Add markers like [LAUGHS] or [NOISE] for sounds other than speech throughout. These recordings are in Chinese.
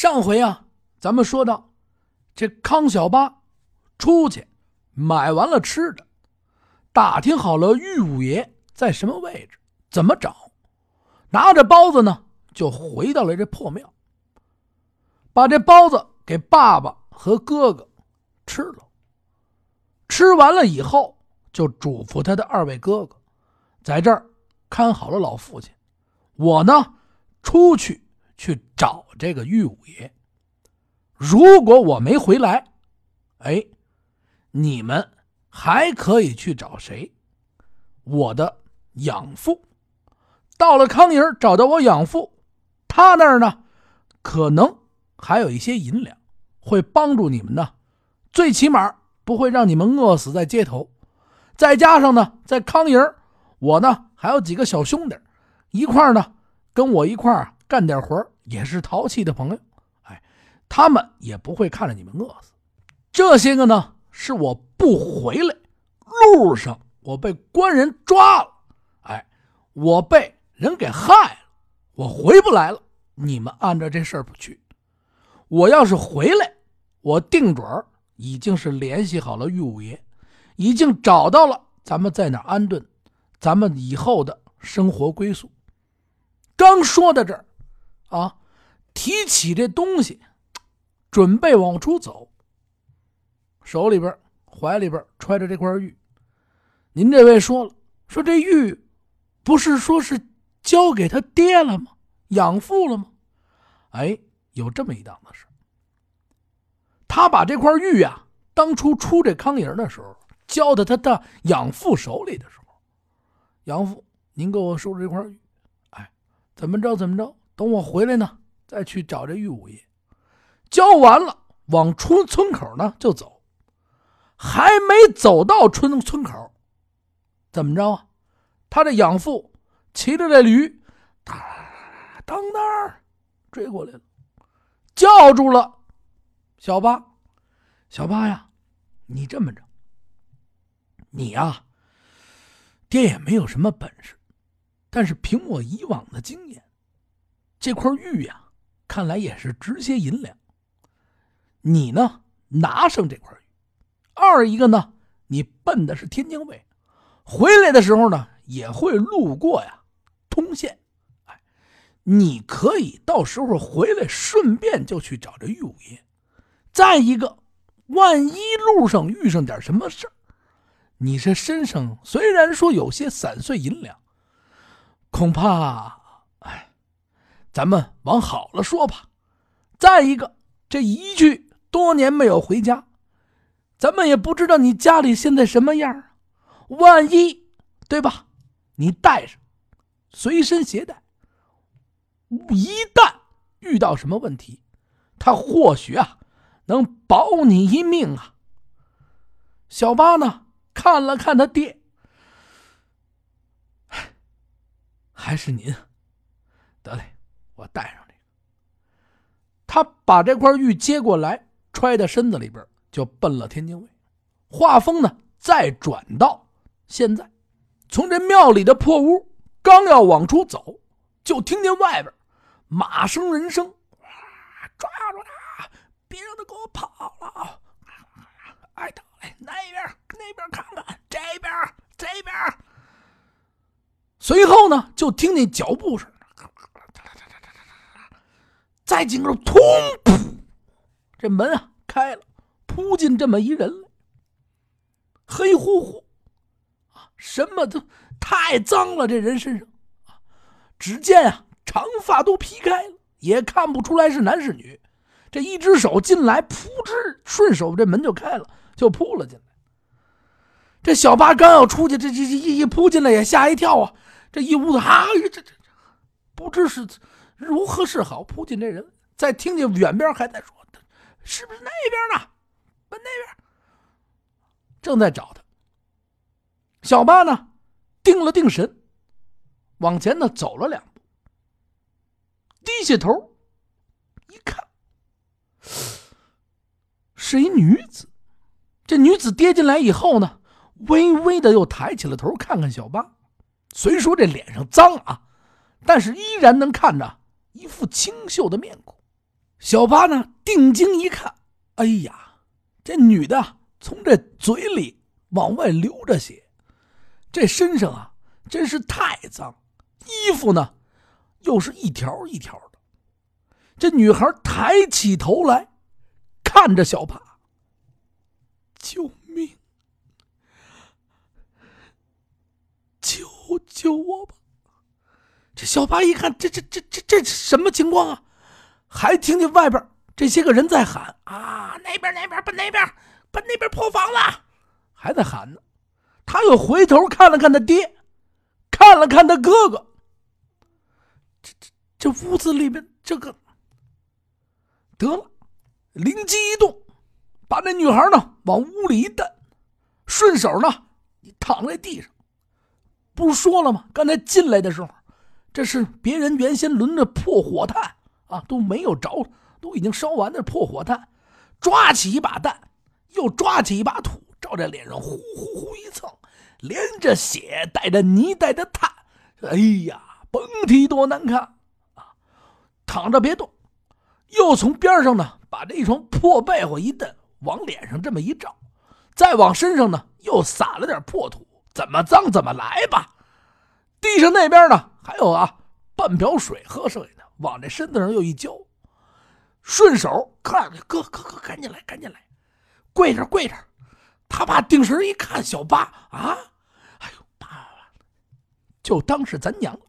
上回啊，咱们说到这康小八出去买完了吃的，打听好了玉五爷在什么位置，怎么找，拿着包子呢，就回到了这破庙，把这包子给爸爸和哥哥吃了。吃完了以后，就嘱咐他的二位哥哥，在这儿看好了老父亲。我呢，出去去找这个玉五爷。如果我没回来，哎，你们还可以去找谁？我的养父。到了康营，找到我养父，他那儿呢，可能还有一些银两，会帮助你们呢。最起码。不会让你们饿死在街头，再加上呢，在康营，我呢还有几个小兄弟，一块呢跟我一块干点活也是淘气的朋友。哎，他们也不会看着你们饿死。这些个呢，是我不回来，路上我被官人抓了，哎，我被人给害了，我回不来了。你们按照这事儿不去，我要是回来，我定准儿。已经是联系好了玉五爷，已经找到了咱们在哪安顿，咱们以后的生活归宿。刚说到这儿，啊，提起这东西，准备往出走，手里边、怀里边揣着这块玉。您这位说了，说这玉不是说是交给他爹了吗？养父了吗？哎，有这么一档子事。他把这块玉啊，当初出这康营的时候，交到他的养父手里的时候，养父，您给我收这块玉，哎，怎么着怎么着，等我回来呢，再去找这玉五爷。交完了，往出村口呢就走，还没走到村村口，怎么着啊？他这养父骑着这驴，哒当当追过来了，叫住了。小八，小八呀，你这么着，你呀，爹也没有什么本事，但是凭我以往的经验，这块玉呀，看来也是值些银两。你呢，拿上这块玉；二一个呢，你奔的是天津卫，回来的时候呢，也会路过呀通县。哎，你可以到时候回来，顺便就去找这玉五爷。再一个，万一路上遇上点什么事儿，你这身上虽然说有些散碎银两，恐怕，咱们往好了说吧。再一个，这一去多年没有回家，咱们也不知道你家里现在什么样啊。万一，对吧？你带上，随身携带，一旦遇到什么问题，他或许啊。能保你一命啊！小八呢？看了看他爹，还是您。得嘞，我带上这个。他把这块玉接过来，揣在身子里边，就奔了天津卫。话锋呢，再转到现在，从这庙里的破屋，刚要往出走，就听见外边马声人声，抓住他！别让他给我跑了！哎，等嘞，那边那边看看，这边这边。随后呢，就听见脚步声，再紧个，通噗，这门啊开了，扑进这么一人来，黑乎乎啊，什么都太脏了，这人身上啊，只见啊，长发都披开了，也看不出来是男是女。这一只手进来，扑哧，顺手这门就开了，就扑了进来。这小八刚要出去，这这一一扑进来也吓一跳啊！这一屋子啊，这这这，不知是如何是好。扑进这人，再听见远边还在说：“是不是那边呢？奔那边。”正在找他。小八呢，定了定神，往前呢走了两步，低下头一看。是一女子，这女子跌进来以后呢，微微的又抬起了头，看看小八。虽说这脸上脏啊，但是依然能看着一副清秀的面孔。小八呢，定睛一看，哎呀，这女的从这嘴里往外流着血，这身上啊，真是太脏，衣服呢，又是一条一条的。这女孩抬起头来，看着小八，救命！救救我吧！这小八一看，这这这这这什么情况啊？还听见外边这些个人在喊：“啊，那边那边奔那边奔那边破房了！”还在喊呢。他又回头看了看他爹，看了看他哥哥。这这这屋子里面，这个得了，灵机一动，把那女孩呢往屋里一带，顺手呢，你躺在地上。不说了吗？刚才进来的时候，这是别人原先轮着破火炭啊，都没有着，都已经烧完的破火炭，抓起一把炭，又抓起一把土，照在脸上呼呼呼一蹭，连着血带着泥带着炭，哎呀，甭提多难看啊！躺着别动，又从边上呢把这一床破被窝一蹬，往脸上这么一照，再往身上呢又撒了点破土。怎么脏怎么来吧，地上那边呢还有啊半瓢水喝剩下的，往这身子上又一浇，顺手看哥哥哥赶紧来赶紧来，跪着跪着，他爸定神一看小八啊，哎呦爸爸，就当是咱娘，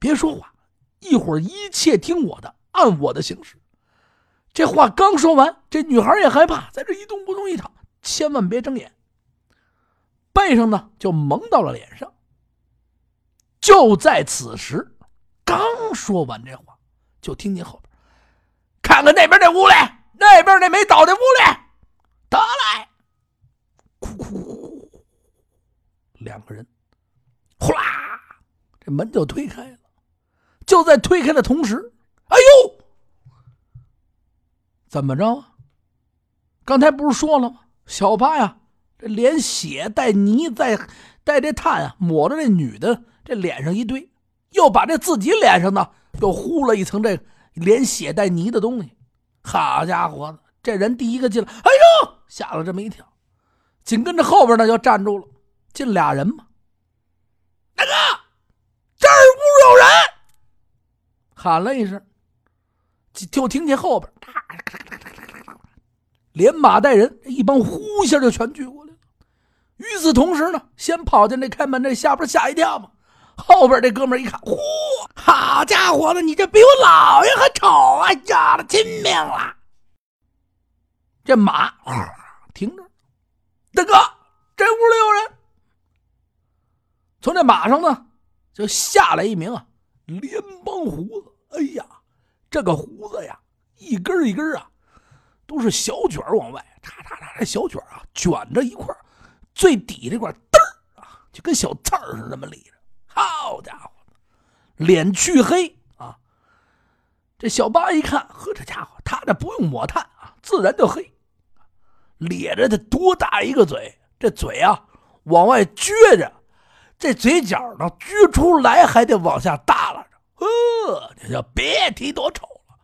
别说话，一会儿一切听我的，按我的行事。这话刚说完，这女孩也害怕，在这一动不动一躺，千万别睁眼。背上呢，就蒙到了脸上。就在此时，刚说完这话，就听见后边：“看看那边那屋里，那边那没倒的屋里，得来！”哭哭哭，两个人，呼啦，这门就推开了。就在推开的同时，哎呦，怎么着？刚才不是说了吗？小八呀！这连血带泥在带这炭啊，抹着这女的这脸上一堆，又把这自己脸上呢又糊了一层这连血带泥的东西。好家伙，这人第一个进来，哎呦，吓了这么一跳。紧跟着后边呢就站住了，进俩人嘛。大哥，这儿屋有人，喊了一声，就听见后边连马带人，一帮呼一下就全聚过来。与此同时呢，先跑进这开门这下边吓一跳嘛，后边这哥们一看，呼，好家伙的，你这比我姥爷还丑啊！要了亲命了！这马停着，大哥，这屋里有人。从这马上呢，就下来一名啊，连帮胡子。哎呀，这个胡子呀，一根一根啊，都是小卷往外，叉叉叉，这小卷啊，卷着一块最底这块嘚儿啊，就跟小刺儿似的，那么立着。好家伙，脸黢黑啊！这小八一看，呵，这家伙他这不用抹炭啊，自然就黑。咧着他多大一个嘴，这嘴啊往外撅着，这嘴角呢撅出来还得往下耷拉着。呵，这叫别提多丑了。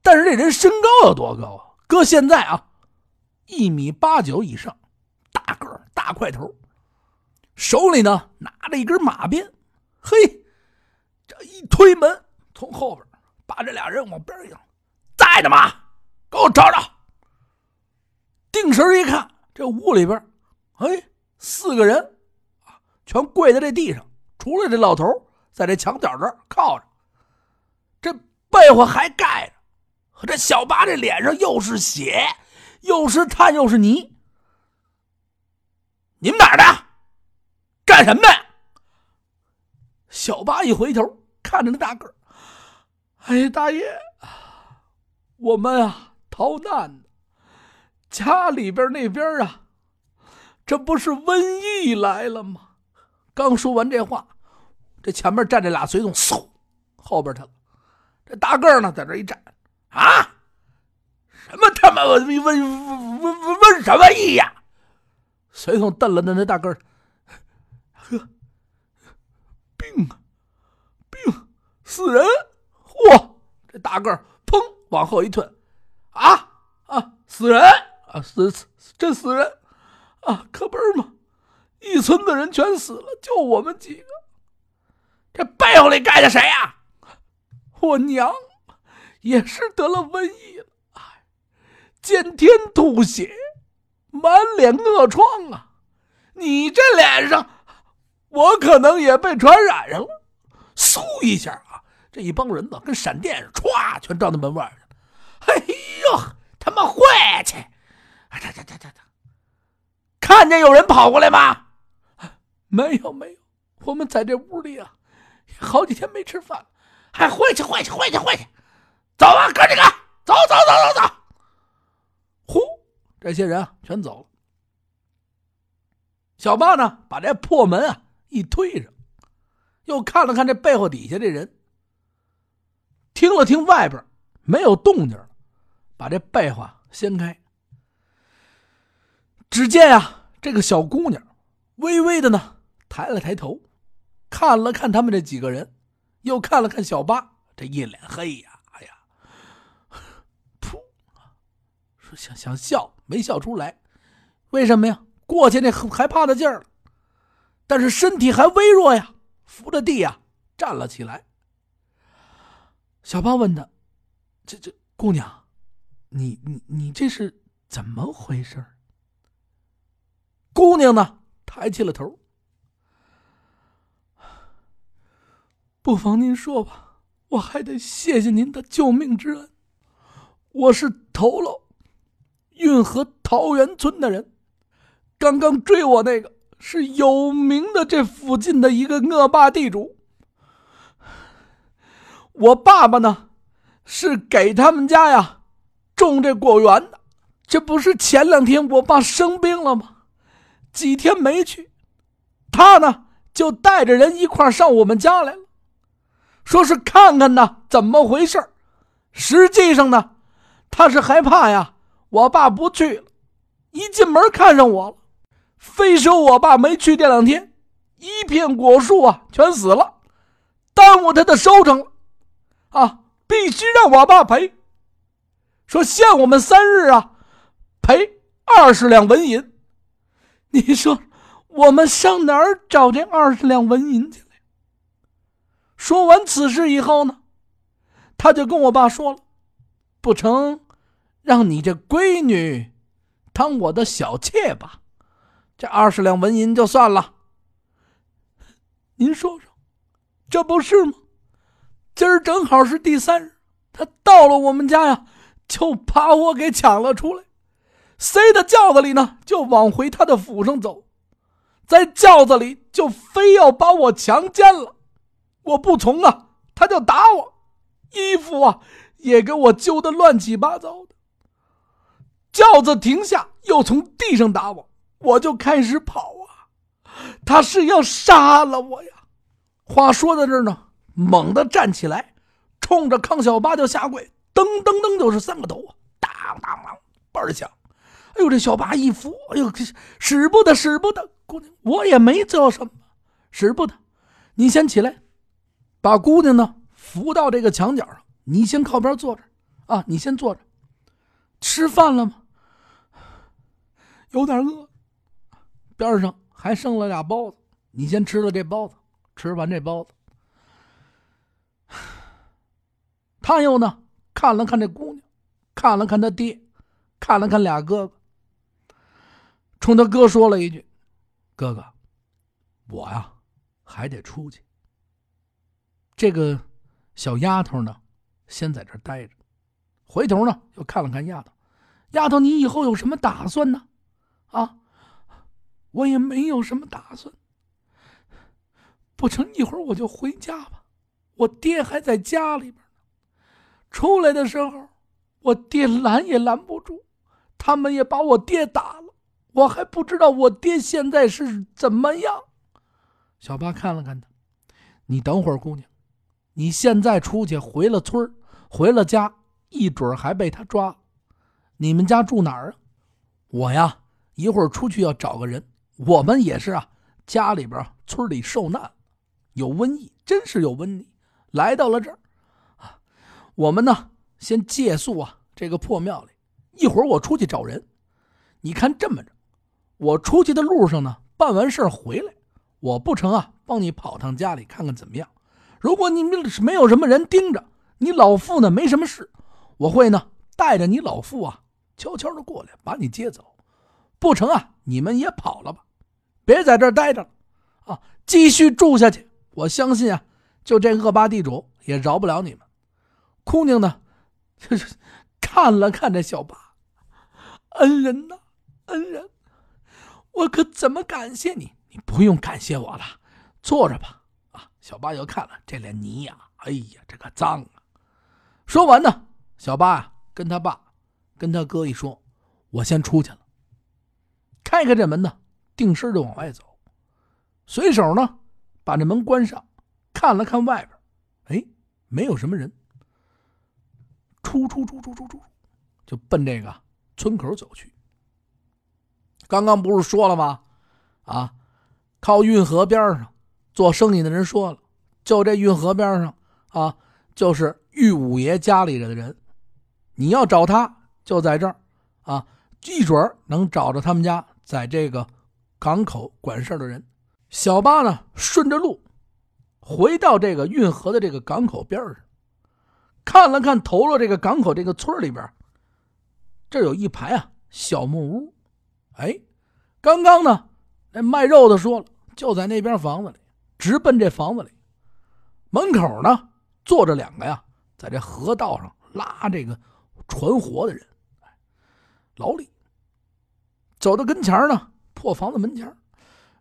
但是这人身高有多高啊？搁现在啊，一米八九以上。大个大块头，手里呢拿着一根马鞭，嘿，这一推门，从后边把这俩人往边上在呢吗，给我找找。定神一看，这屋里边，哎，四个人啊，全跪在这地上，除了这老头在这墙角这儿靠着，这被窝还盖着，这小八这脸上又是血，又是炭，又是泥。你们哪儿的？干什么的？小八一回头看着那大个哎，大爷，我们啊逃难的，家里边那边啊，这不是瘟疫来了吗？刚说完这话，这前面站着俩随从，嗖，后边去了。这大个呢，在这一站，啊，什么他妈瘟瘟瘟瘟瘟什么疫呀？随从瞪了瞪那大个儿，呵，病啊，病，死人！嚯，这大个儿砰往后一退，啊啊，死人啊，死死真死人啊，可不是吗？一村子人全死了，就我们几个。这背后里盖的谁呀？我娘也是得了瘟疫了，哎，见天吐血，满脸恶疮啊！你这脸上，我可能也被传染上了。嗖一下啊，这一帮人呢，跟闪电似的，歘，全照到门外去了。哎呦，他妈晦气！啊，哒哒哒哒哒，看见有人跑过来吗？没有，没有，我们在这屋里啊，好几天没吃饭了，还晦气，晦气，晦气，晦气！走吧，哥几个，走走走走走！呼，这些人啊，全走了。小八呢，把这破门啊一推上，又看了看这背后底下这人，听了听外边没有动静了，把这被花掀开。只见啊，这个小姑娘微微的呢抬了抬头，看了看他们这几个人，又看了看小八，这一脸黑呀，哎呀，噗，说想想笑没笑出来，为什么呀？过去那害怕的劲儿，但是身体还微弱呀，扶着地呀站了起来。小胖问他：“这这姑娘，你你你这是怎么回事？”姑娘呢，抬起了头。不妨您说吧，我还得谢谢您的救命之恩。我是头喽，运河桃源村的人。刚刚追我那个是有名的这附近的一个恶霸地主。我爸爸呢，是给他们家呀种这果园的。这不是前两天我爸生病了吗？几天没去，他呢就带着人一块上我们家来了，说是看看呢怎么回事实际上呢，他是害怕呀，我爸不去了，一进门看上我了。非说我爸没去这两天，一片果树啊全死了，耽误他的收成，啊，必须让我爸赔。说限我们三日啊，赔二十两纹银。你说我们上哪儿找这二十两纹银去？说完此事以后呢，他就跟我爸说了，不成，让你这闺女当我的小妾吧。这二十两纹银就算了。您说说，这不是吗？今儿正好是第三日，他到了我们家呀，就把我给抢了出来，塞到轿子里呢，就往回他的府上走，在轿子里就非要把我强奸了，我不从啊，他就打我，衣服啊也给我揪得乱七八糟的。轿子停下，又从地上打我。我就开始跑啊，他是要杀了我呀！话说到这儿呢，猛地站起来，冲着康小八就下跪，噔噔噔就是三个头啊，当当当，倍儿响！哎呦，这小八一扶，哎呦，使不得，使不得！姑娘，我也没做什么，使不得。你先起来，把姑娘呢扶到这个墙角上，你先靠边坐着啊，你先坐着。吃饭了吗？有点饿。边上还剩了俩包子，你先吃了这包子，吃完这包子，他又呢看了看这姑娘，看了看他爹，看了看俩哥哥，冲他哥说了一句：“哥哥，我呀还得出去。这个小丫头呢，先在这待着。回头呢又看了看丫头，丫头，你以后有什么打算呢？啊？”我也没有什么打算，不成，一会儿我就回家吧。我爹还在家里边呢。出来的时候，我爹拦也拦不住，他们也把我爹打了。我还不知道我爹现在是怎么样。小八看了看他，你等会儿，姑娘，你现在出去回了村回了家，一准还被他抓。你们家住哪儿啊？我呀，一会儿出去要找个人。我们也是啊，家里边村里受难，有瘟疫，真是有瘟疫，来到了这儿啊。我们呢，先借宿啊这个破庙里，一会儿我出去找人。你看这么着，我出去的路上呢，办完事回来，我不成啊，帮你跑趟家里看看怎么样？如果你们没有什么人盯着，你老父呢没什么事，我会呢带着你老父啊，悄悄的过来把你接走。不成啊，你们也跑了吧，别在这儿待着了，啊，继续住下去。我相信啊，就这恶霸地主也饶不了你们。姑娘呢，就 [LAUGHS] 是看了看这小八，恩人呐，恩人，我可怎么感谢你？你不用感谢我了，坐着吧。啊，小八又看了这脸泥呀，哎呀，这个脏啊！说完呢，小八啊跟他爸、跟他哥一说，我先出去了。开开这门呢，定身就往外走，随手呢把这门关上，看了看外边，哎，没有什么人。出出出出出出，就奔这个村口走去。刚刚不是说了吗？啊，靠运河边上做生意的人说了，就这运河边上啊，就是玉五爷家里的人。你要找他，就在这儿啊，一准能找着他们家在这个港口管事的人。小八呢，顺着路回到这个运河的这个港口边上。看了看投了这个港口这个村里边，这有一排啊小木屋，哎，刚刚呢那卖肉的说了，就在那边房子里，直奔这房子里。门口呢坐着两个呀，在这河道上拉这个船活的人，老李走到跟前呢，破房子门前，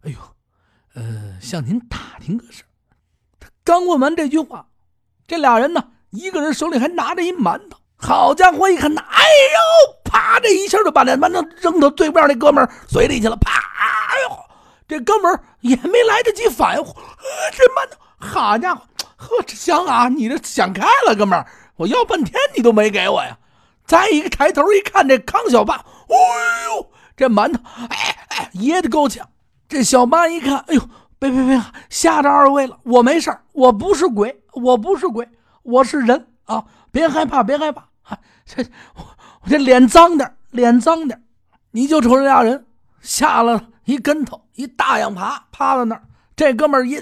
哎呦，呃，向您打听个事他刚问完这句话，这俩人呢。一个人手里还拿着一馒头，好家伙！一看，哎呦，啪！这一下就把那馒头扔到对面那哥们嘴里去了，啪！哎呦，这哥们也没来得及反应，这馒头，好家伙，呵，这香啊！你这想开了，哥们我要半天你都没给我呀！再一个抬头一看，这康小八，哎呦，这馒头，哎哎，噎得够呛。这小八一看，哎呦，别别别，吓着二位了，我没事我不是鬼，我不是鬼。我是人啊，别害怕，别害怕。啊这我这脸脏点，脸脏点。你就瞅这俩人吓了一跟头，一大仰爬，趴在那儿。这哥们儿一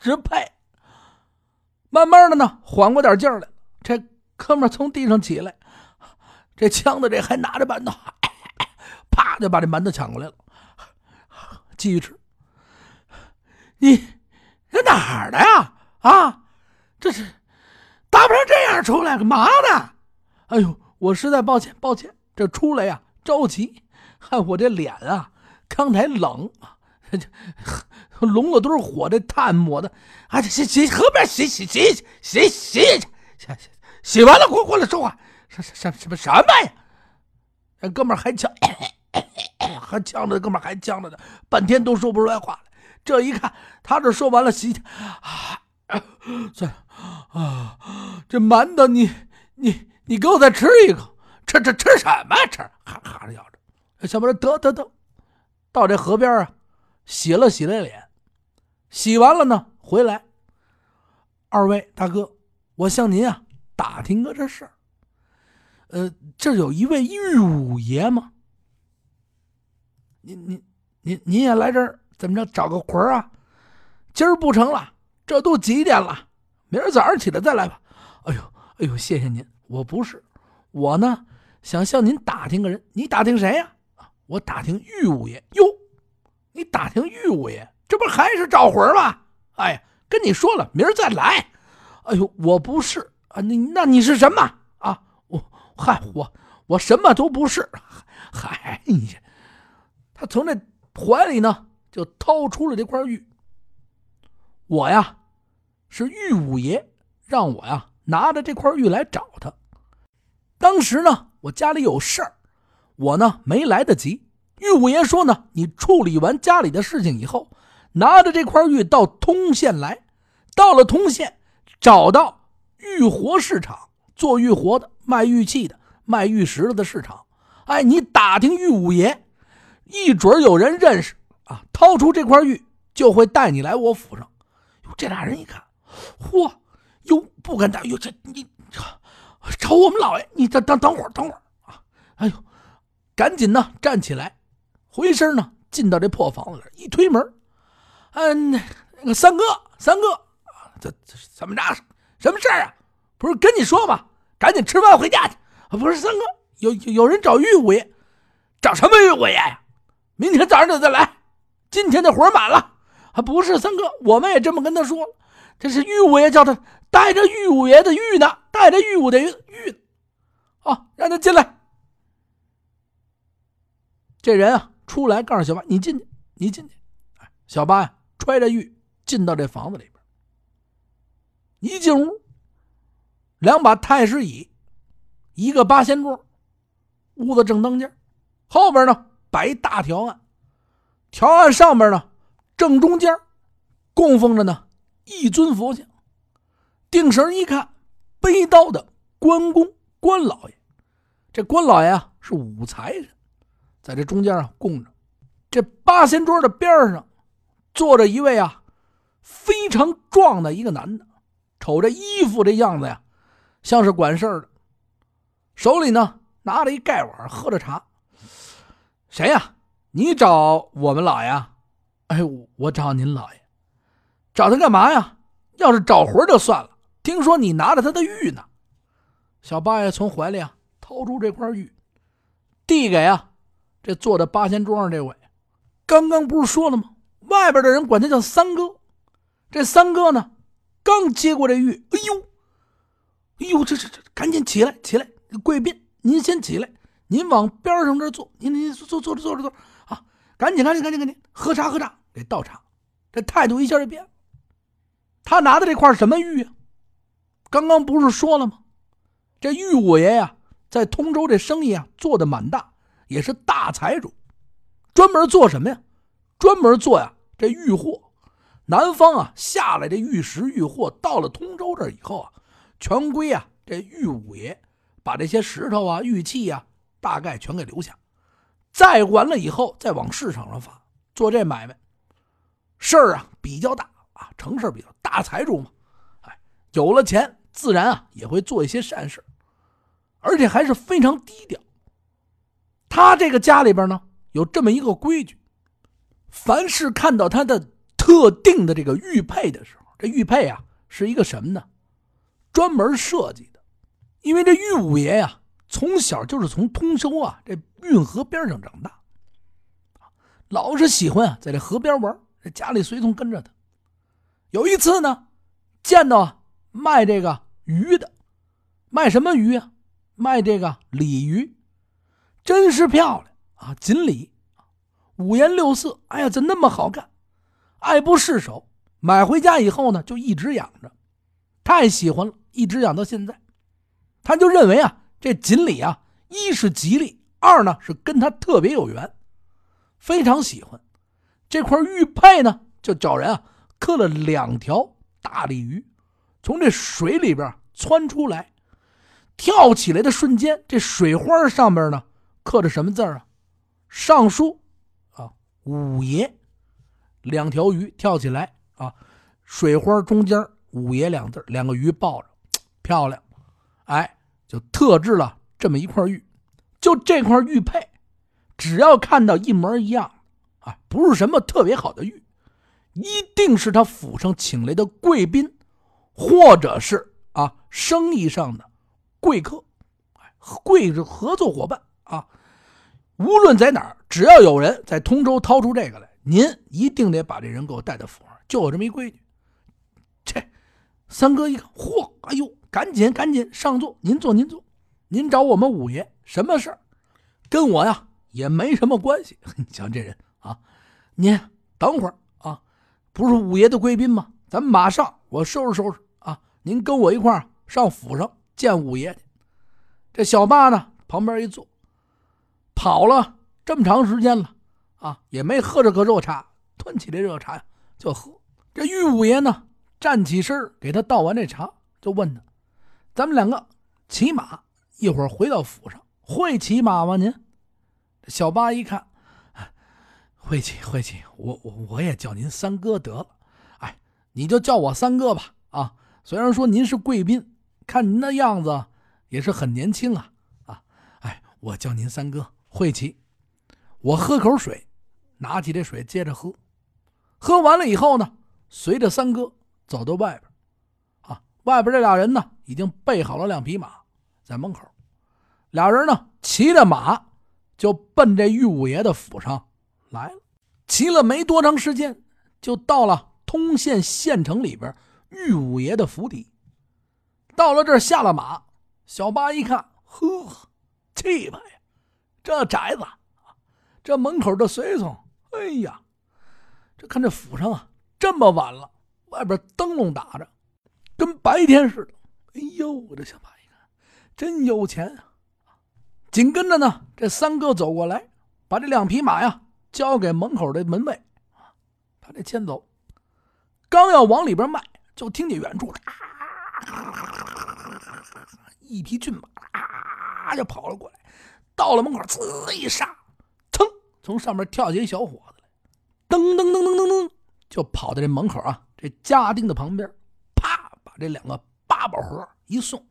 直配，慢慢的呢，缓过点劲儿来。这哥们儿从地上起来，这枪的这还拿着馒头，啪就把这馒头抢过来了，继续吃。你这哪儿的呀？啊？这是打不成这样出来干嘛呢？哎呦，我实在抱歉，抱歉，这出来呀着急，看我这脸啊，刚才冷啊，这笼了堆火，这炭抹的，啊，洗洗河边洗洗洗洗洗洗洗洗完了，过过来说话，什什什么什么呀？那哥们还呛，还呛着，哥们还呛着呢，半天都说不出来话来。这一看，他这说完了，洗啊。算了啊，这馒头你你你给我再吃一口，吃吃吃什么吃？哈哈的咬着。小波得得得，到这河边啊，洗了洗了脸，洗完了呢，回来。二位大哥，我向您啊打听个这事儿。呃，这有一位玉五爷吗？您您您您也来这儿怎么着找个魂啊？今儿不成了。这都几点了？明儿早上起来再来吧。哎呦，哎呦，谢谢您。我不是，我呢想向您打听个人。你打听谁呀？我打听玉五爷。哟，你打听玉五爷，这不还是找魂吗？哎呀，跟你说了，明儿再来。哎呦，我不是啊，你那你是什么？嗨，我我什么都不是。嗨，他从那怀里呢就掏出了这块玉。我呀，是玉五爷让我呀拿着这块玉来找他。当时呢，我家里有事儿，我呢没来得及。玉五爷说呢，你处理完家里的事情以后，拿着这块玉到通县来。到了通县，找到玉活市场做玉活的、卖玉器的、卖玉石的的市场。哎，你打听玉五爷，一准有人认识啊，掏出这块玉就会带你来我府上。这俩人一看，嚯，哟，不敢打，哟，这你找我们老爷，你等等等会儿，等会儿啊！哎呦，赶紧呢站起来，回身呢进到这破房子里，一推门，嗯，那个三哥，三哥，这这怎么着？什么事儿啊？不是跟你说吗？赶紧吃饭回家去。不是三哥，有有人找玉五爷，找什么玉五爷呀？明天早上就再来，今天的活满了。啊，不是三哥，我们也这么跟他说，这是玉五爷叫他带着玉五爷的玉呢，带着玉五的玉，啊，让他进来。这人啊，出来告诉小八：“你进去，你进去。”，小八呀，揣着玉进到这房子里边。一进屋，两把太师椅，一个八仙桌，屋子正当间，后边呢摆一大条案，条案上边呢。正中间供奉着呢一尊佛像，定神一看，背刀的关公关老爷。这关老爷啊是武财神，在这中间啊供着。这八仙桌的边上坐着一位啊非常壮的一个男的，瞅这衣服这样子呀，像是管事儿的，手里呢拿着一盖碗喝着茶。谁呀？你找我们老爷？哎，我找您老爷，找他干嘛呀？要是找活就算了。听说你拿着他的玉呢。小八爷从怀里啊掏出这块玉，递给啊这坐在八仙桌上这位。刚刚不是说了吗？外边的人管他叫三哥。这三哥呢，刚接过这玉，哎呦，哎呦，这这这，赶紧起来起来！贵宾，您先起来，您往边上这坐，您您坐坐坐着坐着坐。赶紧，赶紧，赶紧，赶紧喝茶，喝茶，给倒茶。这态度一下就变了。他拿的这块什么玉啊？刚刚不是说了吗？这玉五爷呀，在通州这生意啊做的蛮大，也是大财主，专门做什么呀？专门做呀这玉货。南方啊下来这玉石玉货，到了通州这以后啊，全归啊这玉五爷把这些石头啊、玉器呀，大概全给留下。再完了以后，再往市场上发，做这买卖，事儿啊比较大啊，成事比较大财主嘛，哎，有了钱，自然啊也会做一些善事，而且还是非常低调。他这个家里边呢，有这么一个规矩，凡是看到他的特定的这个玉佩的时候，这玉佩啊是一个什么呢？专门设计的，因为这玉五爷呀。从小就是从通州啊这运河边上长大，老是喜欢啊在这河边玩，这家里随从跟着他。有一次呢，见到卖这个鱼的，卖什么鱼啊？卖这个鲤鱼，真是漂亮啊！锦鲤，五颜六色，哎呀，怎那么好看？爱不释手。买回家以后呢，就一直养着，太喜欢了，一直养到现在。他就认为啊。这锦鲤啊，一是吉利，二呢是跟他特别有缘，非常喜欢这块玉佩呢，就找人啊刻了两条大鲤鱼，从这水里边窜出来，跳起来的瞬间，这水花上面呢刻着什么字啊？尚书啊，五爷，两条鱼跳起来啊，水花中间五爷两字，两个鱼抱着，漂亮，哎。就特制了这么一块玉，就这块玉佩，只要看到一模一样，啊，不是什么特别好的玉，一定是他府上请来的贵宾，或者是啊生意上的贵客，哎，贵是合作伙伴啊。无论在哪儿，只要有人在通州掏出这个来，您一定得把这人给我带到府上，就有这么一规矩。三哥一看，嚯，哎呦！赶紧赶紧上座，您坐您坐，您找我们五爷什么事儿？跟我呀也没什么关系。[LAUGHS] 你瞧这人啊，您等会儿啊，不是五爷的贵宾吗？咱们马上我收拾收拾啊，您跟我一块儿上府上见五爷去。这小八呢旁边一坐，跑了这么长时间了啊，也没喝着个热茶，端起这热茶就喝。这玉五爷呢站起身给他倒完这茶，就问他。咱们两个骑马，一会儿回到府上。会骑马吗？您？小八一看，会骑会骑。我我我也叫您三哥得了。哎，你就叫我三哥吧。啊，虽然说您是贵宾，看您的样子也是很年轻啊啊！哎，我叫您三哥，会骑。我喝口水，拿起这水接着喝。喝完了以后呢，随着三哥走到外边，啊，外边这俩人呢已经备好了两匹马，在门口。俩人呢骑着马就奔这玉五爷的府上来了。骑了没多长时间，就到了通县县城里边玉五爷的府邸。到了这儿下了马，小八一看，呵，气派呀！这宅子，这门口的随从，哎呀，这看这府上啊，这么晚了，外边灯笼打着，跟白天似的。哎呦，这小八一看，真有钱啊！紧跟着呢，这三哥走过来，把这两匹马呀交给门口的门卫，把这牵走。刚要往里边迈，就听见远处。一匹骏马啊，就跑了过来，到了门口，呲一刹，噌，从上面跳起一小伙子来，噔噔噔噔噔噔，就跑到这门口啊，这家丁的旁边，啪，把这两个八宝盒一送。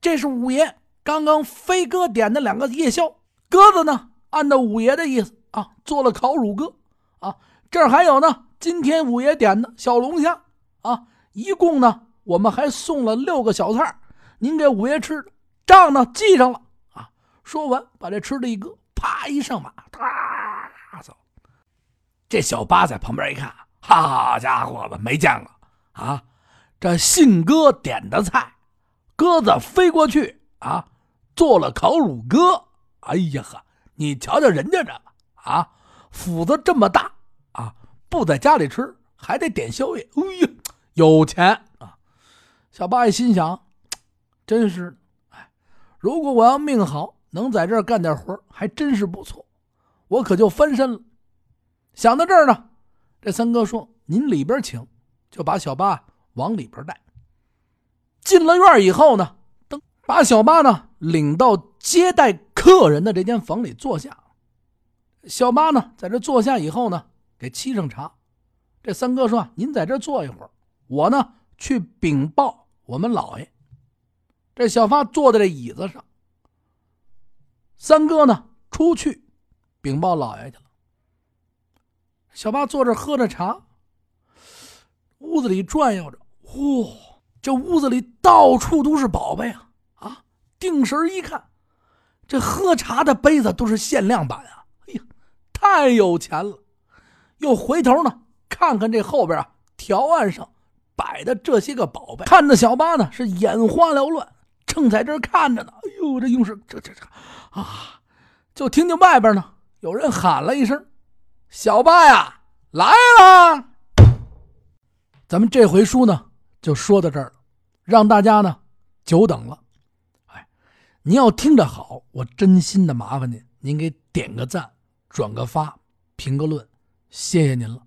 这是五爷刚刚飞哥点的两个夜宵，鸽子呢，按照五爷的意思啊，做了烤乳鸽啊，这儿还有呢，今天五爷点的小龙虾啊，一共呢。我们还送了六个小菜，您给五爷吃的账呢记上了啊！说完，把这吃的一搁，啪一上马，哒走。这小八在旁边一看，好家伙子，没见过啊！这信哥点的菜，鸽子飞过去啊，做了烤乳鸽。哎呀呵，你瞧瞧人家这个啊，斧子这么大啊，不在家里吃，还得点宵夜。哎呀，有钱啊。小八一心想：“真是，哎，如果我要命好，能在这儿干点活，还真是不错，我可就翻身了。”想到这儿呢，这三哥说：“您里边请。”就把小八往里边带。进了院以后呢，噔把小八呢领到接待客人的这间房里坐下。小八呢在这坐下以后呢，给沏上茶。这三哥说：“您在这坐一会儿，我呢去禀报。”我们老爷，这小发坐在这椅子上。三哥呢，出去禀报老爷去了。小八坐这喝着茶，屋子里转悠着，嚯，这屋子里到处都是宝贝啊！啊，定神一看，这喝茶的杯子都是限量版啊！哎呀，太有钱了！又回头呢，看看这后边啊，条案上。摆的这些个宝贝，看的小八呢是眼花缭乱，正在这看着呢。哎呦，这用是这这这啊！就听见外边呢有人喊了一声：“小八呀，来了！”咱们这回书呢就说到这儿了，让大家呢久等了。哎，您要听着好，我真心的麻烦您，您给点个赞、转个发、评个论，谢谢您了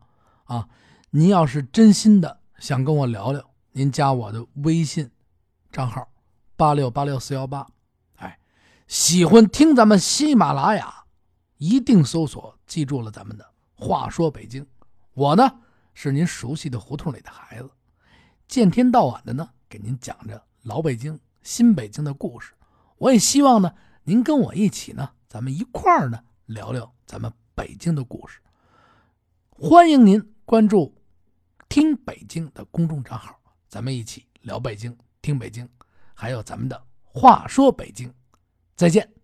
啊！您要是真心的。想跟我聊聊，您加我的微信账号八六八六四幺八。哎，喜欢听咱们喜马拉雅，一定搜索，记住了咱们的话说北京。我呢是您熟悉的胡同里的孩子，见天到晚的呢给您讲着老北京、新北京的故事。我也希望呢您跟我一起呢，咱们一块儿呢聊聊咱们北京的故事。欢迎您关注。听北京的公众账号，咱们一起聊北京，听北京，还有咱们的话说北京，再见。